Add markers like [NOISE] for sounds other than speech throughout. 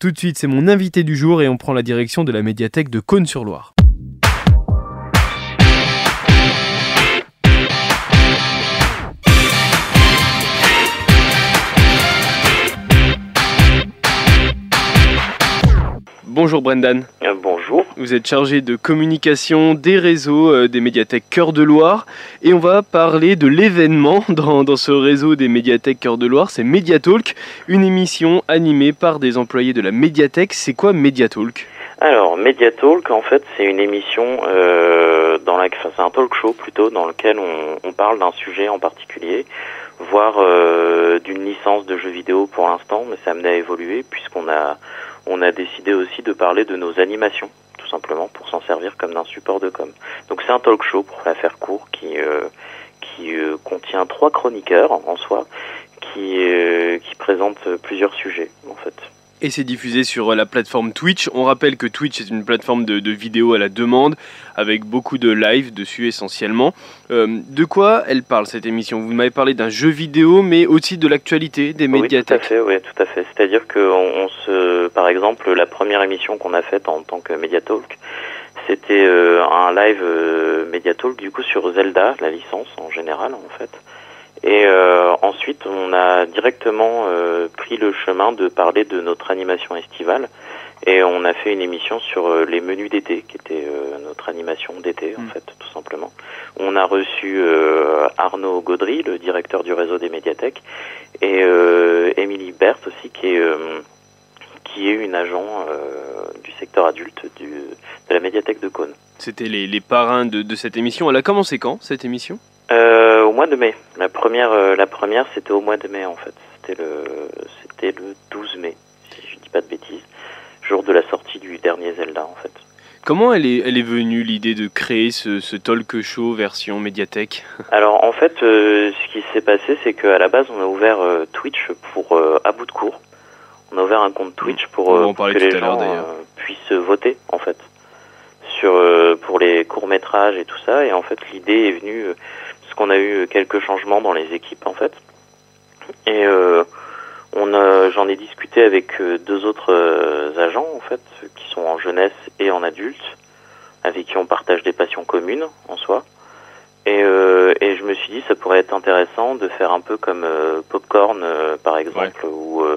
Tout de suite, c'est mon invité du jour et on prend la direction de la médiathèque de Cône-sur-Loire. Bonjour Brendan. Vous êtes chargé de communication des réseaux euh, des médiathèques Cœur de Loire. Et on va parler de l'événement [LAUGHS] dans, ce réseau des médiathèques Cœur de Loire, c'est Mediatalk, une émission animée par des employés de la médiathèque. C'est quoi Mediatalk? Alors Mediatalk, en fait, c'est une émission euh, dans la, enfin, c'est un talk show plutôt dans lequel on, parle d'un sujet en particulier voire euh, d'une licence de jeux vidéo pour l'instant, mais ça amené à évoluer puisqu'on a on a décidé aussi de parler de nos animations, tout simplement, pour s'en servir comme d'un support de com. Donc c'est un talk show, pour la faire court, qui, euh, qui euh, contient trois chroniqueurs en soi, qui, euh, qui présentent plusieurs sujets, en fait et c'est diffusé sur la plateforme Twitch. On rappelle que Twitch est une plateforme de, de vidéos à la demande avec beaucoup de live dessus essentiellement. Euh, de quoi elle parle cette émission? Vous m'avez parlé d'un jeu vidéo, mais aussi de l'actualité des médiathèques. Oui, tout à fait. Oui, tout à fait. C'est-à-dire que on, se, par exemple, la première émission qu'on a faite en tant que Mediatalk, c'était euh, un live euh, Mediatalk du coup sur Zelda, la licence en général en fait. Et euh, ensuite, on a directement euh, pris le chemin de parler de notre animation estivale. Et on a fait une émission sur euh, les menus d'été, qui était notre animation d'été, en mm. fait, tout simplement. On a reçu Arnaud Gaudry, le directeur du réseau des médiathèques, et Émilie Berthe aussi, qui est, qui est une agent du secteur adulte du, de la médiathèque de Cône. C'était les, les parrains de, de cette émission. Elle a commencé quand, cette émission? Euh, au mois de mai. La première, euh, la première, c'était au mois de mai en fait. C'était le, c'était le 12 mai, si je dis pas de bêtises, jour de la sortie du dernier Zelda en fait. Comment elle est, elle est venue l'idée de créer ce, ce talk show version médiathèque? Alors en fait, euh, ce qui s'est passé, c'est qu'à la base, on a ouvert euh, Twitch pour euh, à bout de cours. On a ouvert un compte Twitch pour, On pour que les gens puissent voter en fait sur pour les courts métrages et tout ça. Et en fait, l'idée est venue qu'on a eu quelques changements dans les équipes en fait. Et euh, j'en ai discuté avec euh, deux autres euh, agents en fait qui sont en jeunesse et en adulte, avec qui on partage des passions communes en soi. Et, euh, et je me suis dit ça pourrait être intéressant de faire un peu comme euh, Popcorn par exemple Ouais. ou, ou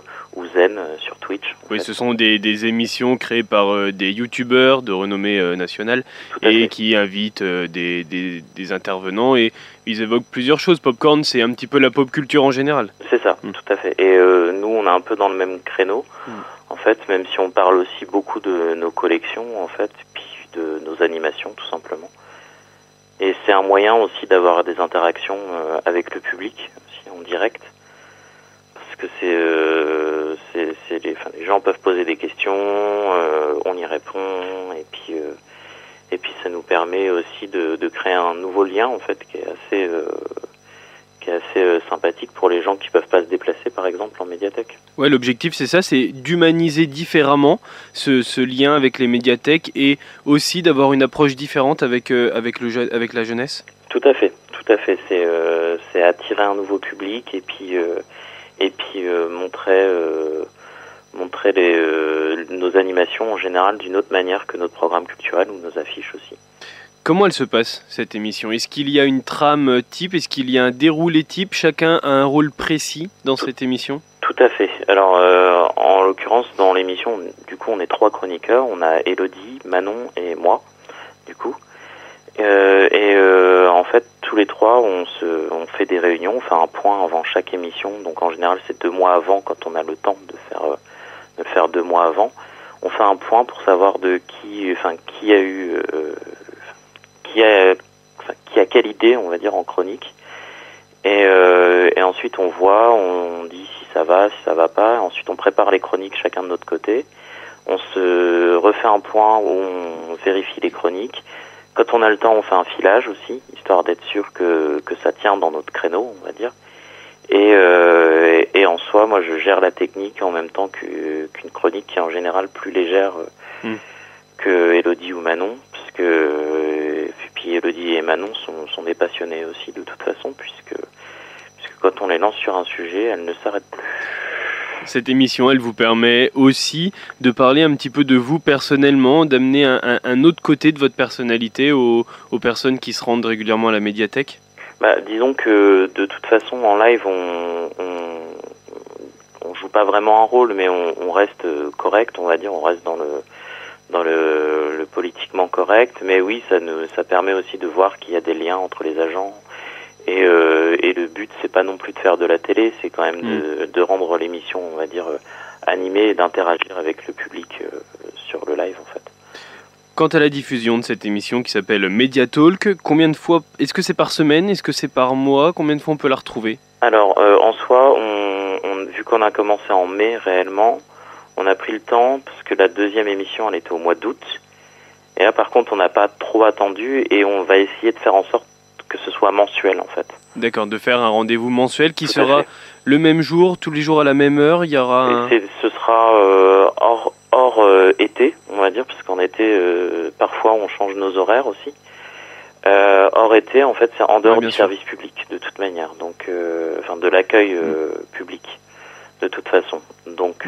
Zen sur Twitch. Oui, fait. ce sont des, des émissions créées par euh, des youtubeurs de renommée euh, nationale et fait. qui invitent euh, des, des, des intervenants et ils évoquent plusieurs choses. Popcorn, c'est un petit peu la pop culture en général. C'est ça, Mm. tout à fait. Et euh, nous, on est un peu dans le même créneau, Mm. en fait, même si on parle aussi beaucoup de nos collections, en fait, puis de nos animations, tout simplement. Et c'est un moyen aussi d'avoir des interactions euh, avec le public, aussi en direct, parce que euh, c'est les, enfin, les gens peuvent poser des questions, euh, on y répond, et puis, euh, et puis ça nous permet aussi de, de créer un nouveau lien, en fait, qui est assez euh, qui est assez sympathique pour les gens qui peuvent pas se déplacer par exemple en médiathèque. Ouais, l'objectif c'est ça, c'est d'humaniser différemment ce, ce lien avec les médiathèques et aussi d'avoir une approche différente avec, avec, le, avec la jeunesse. Tout à fait, tout à fait. C'est c'est attirer un nouveau public et puis et puis euh, montrer euh, montrer les, euh, nos animations en général d'une autre manière que notre programme culturel ou nos affiches aussi. Comment elle se passe cette émission? Est-ce qu'il y a une trame type? Est-ce qu'il y a un déroulé type? Chacun a un rôle précis dans cette émission? Tout à fait. Alors, euh, en l'occurrence, dans l'émission, du coup, on est trois chroniqueurs. On a Elodie, Manon et moi, du coup. Euh, et euh, en fait, tous les trois, on, se, on fait des réunions, on fait un point avant chaque émission. Donc, en général, c'est deux mois avant, quand on a le temps de faire, euh, de le faire deux avant. On fait un point pour savoir de qui, enfin, qui a eu, euh, qui a, qui a quelle idée, on va dire, en chronique. Et, euh, et ensuite, on voit, on dit si ça va, si ça va pas. Ensuite, on prépare les chroniques chacun de notre côté. On se refait un point où on vérifie les chroniques. Quand on a le temps, on fait un filage aussi, histoire d'être sûr que, que ça tient dans notre créneau, on va dire. Et, euh, et, et en soi, moi, je gère la technique en même temps qu'une chronique qui est en général plus légère euh, Mm. que Elodie ou Manon, puisque euh, puis Elodie et Manon sont, sont des passionnés aussi de toute façon, puisque puisque quand on les lance sur un sujet, elles ne s'arrêtent plus. Cette émission, elle vous permet aussi de parler un petit peu de vous personnellement, d'amener un, autre côté de votre personnalité aux, personnes qui se rendent régulièrement à la médiathèque? Bah, Disons que de toute façon, en live, on, on, joue pas vraiment un rôle, mais on, reste correct, on va dire, on reste dans le dans le, politiquement correct. Mais oui, ça, nous, ça permet aussi de voir qu'il y a des liens entre les agents et, euh, et le but, c'est pas non plus de faire de la télé, c'est quand même de, mm. de, rendre l'émission, on va dire, euh, animée et d'interagir avec le public euh, sur le live, en fait. Quant à la diffusion de cette émission qui s'appelle Media Talk, combien de fois Est-ce que c'est par semaine Est-ce que c'est par mois Combien de fois on peut la retrouver? Alors, en soi, on, on, vu qu'on a commencé en mai réellement, on a pris le temps parce que la deuxième émission, elle était au mois d'août. Et là, par contre, on n'a pas trop attendu et on va essayer de faire en sorte que ce soit mensuel en fait. D'accord, de faire un rendez-vous mensuel qui sera le même jour, tous les jours à la même heure. Il y aura. Ce sera euh, hors, hors euh, été, on va dire, parce qu'en été, euh, parfois, on change nos horaires aussi. hors été, en fait, c'est en dehors du service public, de toute manière, donc, enfin, de l'accueil mm. public, de toute façon. Donc,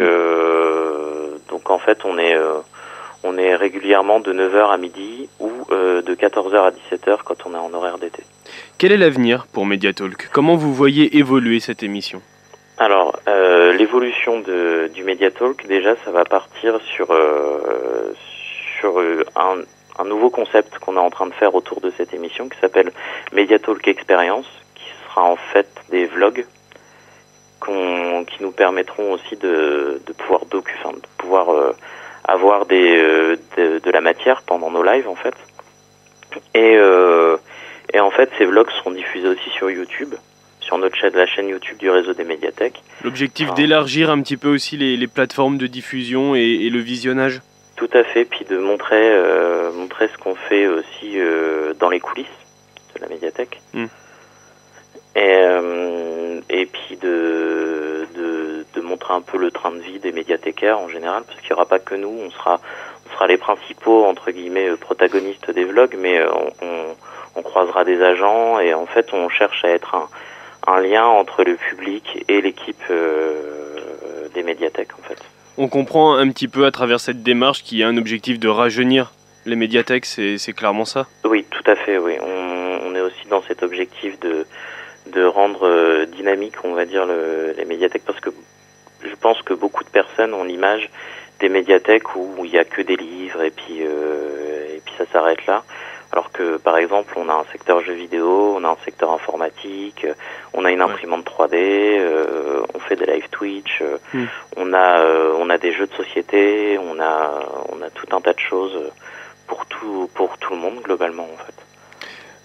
donc, en fait, on est on est régulièrement de 9h à midi ou de 14h à 17h quand on est en horaire d'été. Quel est l'avenir pour Mediatalk? Comment vous voyez évoluer cette émission? Alors, euh, l'évolution du Mediatalk, déjà, ça va partir sur, euh, sur euh, un, nouveau concept qu'on est en train de faire autour de cette émission qui s'appelle Mediatalk Experience, qui sera en fait des vlogs qui nous permettront aussi de, pouvoir docu, de pouvoir avoir des, de, de, la matière pendant nos lives en fait. Et et en fait, ces vlogs seront diffusés aussi sur YouTube, sur notre chaîne, la chaîne YouTube du réseau des médiathèques. L'objectif d'élargir un petit peu aussi les, plateformes de diffusion et, le visionnage Tout à fait, puis de montrer, euh, montrer ce qu'on fait aussi euh, dans les coulisses de la médiathèque. Hmm. Et, euh, et puis de, de, de, montrer un peu le train de vie des médiathécaires en général, parce qu'il n'y aura pas que nous, on sera, on sera les principaux, entre guillemets, protagonistes des vlogs, mais on on croisera des agents et en fait on cherche à être un, un lien entre le public et l'équipe euh, des médiathèques en fait. On comprend un petit peu à travers cette démarche qu'il y a un objectif de rajeunir les médiathèques, c'est clairement ça? Oui, tout à fait, oui. On, on, est aussi dans cet objectif de, de rendre euh, dynamique, on va dire, le, les médiathèques, parce que je pense que beaucoup de personnes ont l'image des médiathèques où il n'y a que des livres et puis, euh, et puis ça s'arrête là. Alors que par exemple, on a un secteur jeux vidéo, on a un secteur informatique, euh, on a une imprimante 3D, euh, on fait des live Twitch, euh, hmm. on a on a des jeux de société, on a on a tout un tas de choses pour tout pour tout le monde globalement en fait.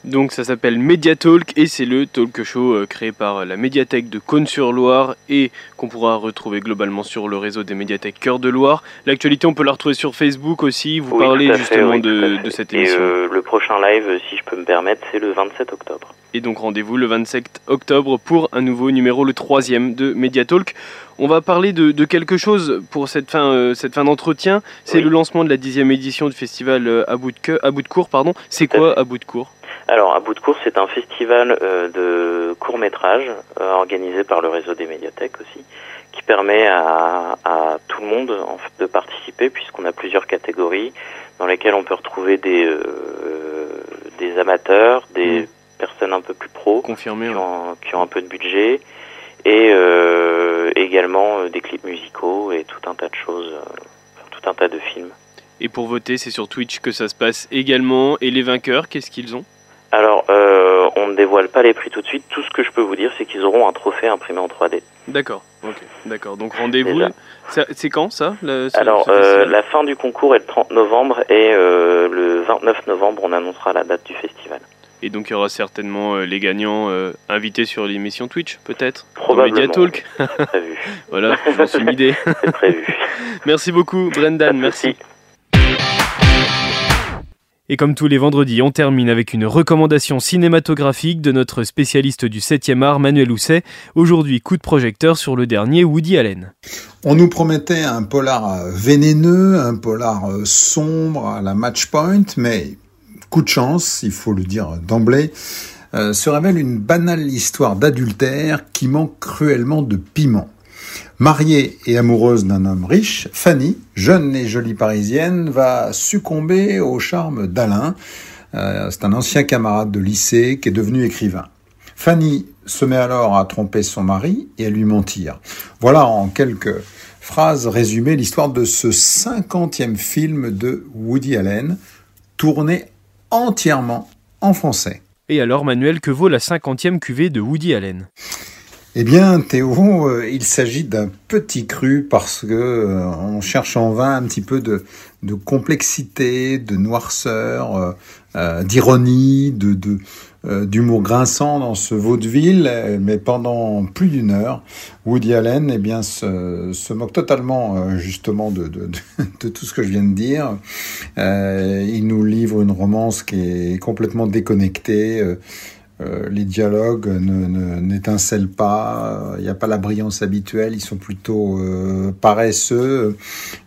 Donc ça s'appelle Mediatalk et c'est le talk show euh, créé par la médiathèque de Cône-sur-Loire et qu'on pourra retrouver globalement sur le réseau des médiathèques Cœur de Loire. L'actualité, on peut la retrouver sur Facebook aussi. Vous parlez justement de, cette émission. Et euh, le prochain live, si je peux me permettre, c'est le 27 octobre. Et donc rendez-vous le 27 octobre pour un nouveau numéro, le troisième de Mediatalk. On va parler de, quelque chose pour cette fin, euh, cette fin d'entretien. C'est le lancement de la dixième édition du festival à bout de, à bout de cours. Pardon. C'est quoi à bout de cours? Alors, à bout de course, c'est un festival euh, de courts métrages euh, organisé par le réseau des médiathèques aussi, qui permet à, tout le monde en fait, de participer puisqu'on a plusieurs catégories dans lesquelles on peut retrouver des euh, des amateurs, des mmh. personnes un peu plus pros, Confirmé, qui, ont, qui, ont, un peu de budget, et également des clips musicaux et tout un tas de choses, tout un tas de films. Et pour voter, c'est sur Twitch que ça se passe également. Et les vainqueurs, qu'est-ce qu'ils ont? Alors, euh, on ne dévoile pas les prix tout de suite. Tout ce que je peux vous dire, c'est qu'ils auront un trophée imprimé en 3D. D'accord, ok, d'accord. Donc rendez-vous. C'est quand ça Alors, euh, la fin du concours est le 30 novembre et euh, le 29 novembre, on annoncera la date du festival. Et donc il y aura certainement les gagnants invités sur l'émission Twitch, peut-être? Probablement. Mediatalk. prévu. [LAUGHS] voilà, j'en suis une idée. C'est prévu. [LAUGHS] Merci beaucoup, Brendan. Merci. Et comme tous les vendredis, on termine avec une recommandation cinématographique de notre spécialiste du 7e art, Manuel Housset. Aujourd'hui, coup de projecteur sur le dernier Woody Allen. On nous promettait un polar vénéneux, un polar sombre à la match point, mais coup de chance, il faut le dire d'emblée, euh, se révèle une banale histoire d'adultère qui manque cruellement de piment. Mariée et amoureuse d'un homme riche, Fanny, jeune et jolie parisienne, va succomber au charme d'Alain. Euh, c'est un ancien camarade de lycée qui est devenu écrivain. Fanny se met alors à tromper son mari et à lui mentir. Voilà en quelques phrases résumées l'histoire de ce cinquantième film de Woody Allen, tourné entièrement en français. Et alors Manuel, que vaut la cinquantième cuvée de Woody Allen? Eh bien, Théo, euh, il s'agit d'un petit cru parce que euh, on cherche en vain un petit peu de, complexité, de noirceur, euh, d'ironie, d'humour grinçant dans ce vaudeville, mais pendant plus d'une heure, Woody Allen eh bien, se, moque totalement justement [LAUGHS] de, tout ce que je viens de dire. il nous livre une romance qui est complètement déconnectée. Euh, les dialogues n'étincellent pas, il n'y a pas la brillance habituelle, ils sont plutôt euh, paresseux,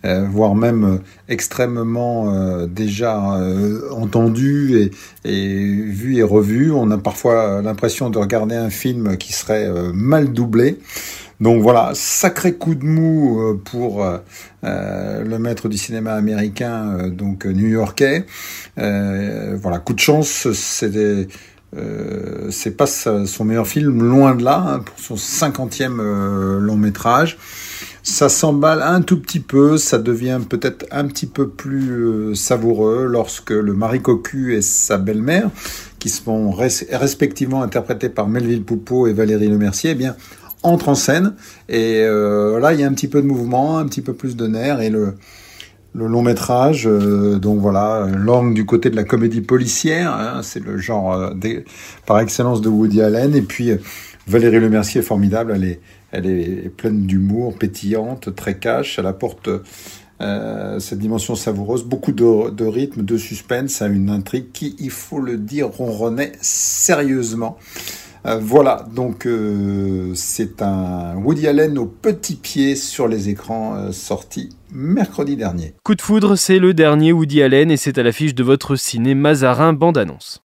euh, voire même extrêmement déjà entendus et, et vus et revus. On a parfois l'impression de regarder un film qui serait mal doublé. Donc voilà, sacré coup de mou pour le maître du cinéma américain, donc new-yorkais. voilà, coup de chance, c'était euh, c'est pas son meilleur film, loin de là, hein, pour son cinquantième euh, long métrage. Ça s'emballe un tout petit peu, ça devient peut-être un petit peu plus euh, savoureux lorsque le mari cocu et sa belle-mère, qui sont respectivement interprétés par Melville Poupeau et Valérie Lemercier, eh bien, entrent en scène. Et là, il y a un petit peu de mouvement, un petit peu plus de nerfs, et le, le long métrage, euh, donc voilà, langue du côté de la comédie policière, hein, c'est le genre euh, par excellence de Woody Allen, et puis euh, Valérie Lemercier est formidable, elle est, elle est pleine d'humour, pétillante, très cash, elle apporte cette dimension savoureuse, beaucoup de, de, rythme, de suspense à une intrigue qui, il faut le dire, ronronnait sérieusement. Euh, voilà, donc euh, c'est un Woody Allen au petit pied sur les écrans euh, sorti mercredi dernier. Coup de foudre, c'est le dernier Woody Allen et c'est à l'affiche de votre ciné Mazarin bande-annonce.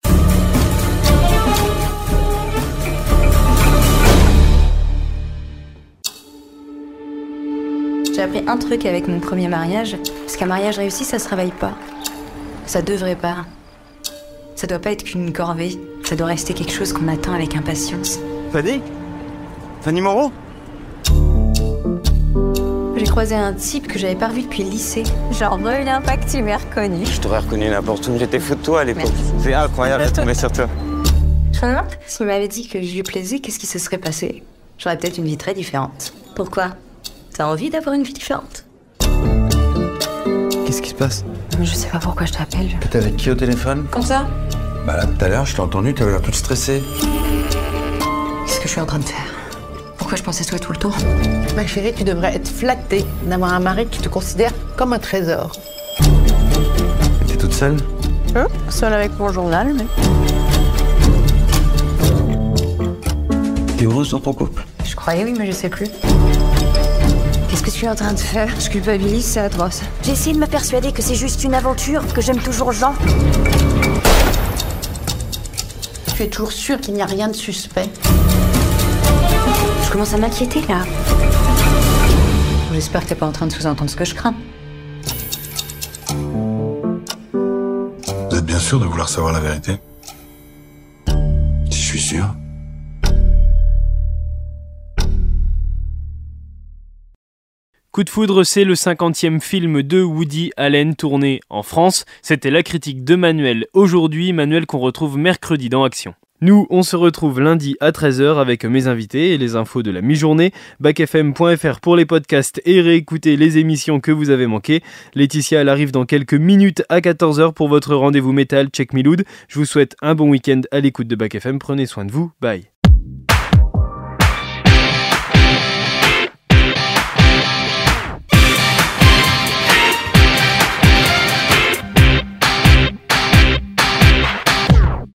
J'ai appris un truc avec mon premier mariage, parce qu'un mariage réussi, ça se réveille pas. Ça devrait pas. Ça doit pas être qu'une corvée. Ça doit rester quelque chose qu'on attend avec impatience. Fanny? Fanny Moreau? J'ai croisé un type que j'avais pas revu depuis le lycée. Genre, une impact, tu m'as reconnu. Je t'aurais reconnu n'importe où, j'étais fou de toi à l'époque. C'est incroyable de tomber sur toi. Je me demande, s'il m'avait dit que je lui plaisais, qu'est-ce qui se serait passé? J'aurais peut-être une vie très différente. Pourquoi? T'as envie d'avoir une vie différente? Qu'est-ce qui se passe Je sais pas pourquoi je t'appelle. T'es avec qui au téléphone Comme ça bah là, tout à l'heure, je t'ai entendu, t'avais l'air toute stressée. Qu'est-ce que je suis en train de faire Pourquoi je pensais toi tout le temps Ma chérie, tu devrais être flattée d'avoir un mari qui te considère comme un trésor. T'es toute seule Hein Seule avec mon journal, mais... T'es heureuse dans ton couple Je croyais oui, mais je sais plus. Qu'est-ce que tu es en train de faire Je culpabilise, c'est atroce. J'ai essayé de me persuader que c'est juste une aventure, que j'aime toujours Jean. Tu es toujours sûr qu'il n'y a rien de suspect Je commence à m'inquiéter là. J'espère que t'es pas en train de sous-entendre ce que je crains. Vous êtes bien sûr de vouloir savoir la vérité? Je suis sûr. Coup de foudre, c'est le cinquantième film de Woody Allen tourné en France. C'était la critique de Manuel aujourd'hui, Manuel qu'on retrouve mercredi dans Action. Nous, on se retrouve lundi à 13h avec mes invités et les infos de la mi-journée. backfm.fr pour les podcasts et réécouter les émissions que vous avez manquées. Laetitia, elle arrive dans quelques minutes à 14h pour votre rendez-vous métal Check Me Je vous souhaite un bon week-end à l'écoute de BackFM. Prenez soin de vous. Bye.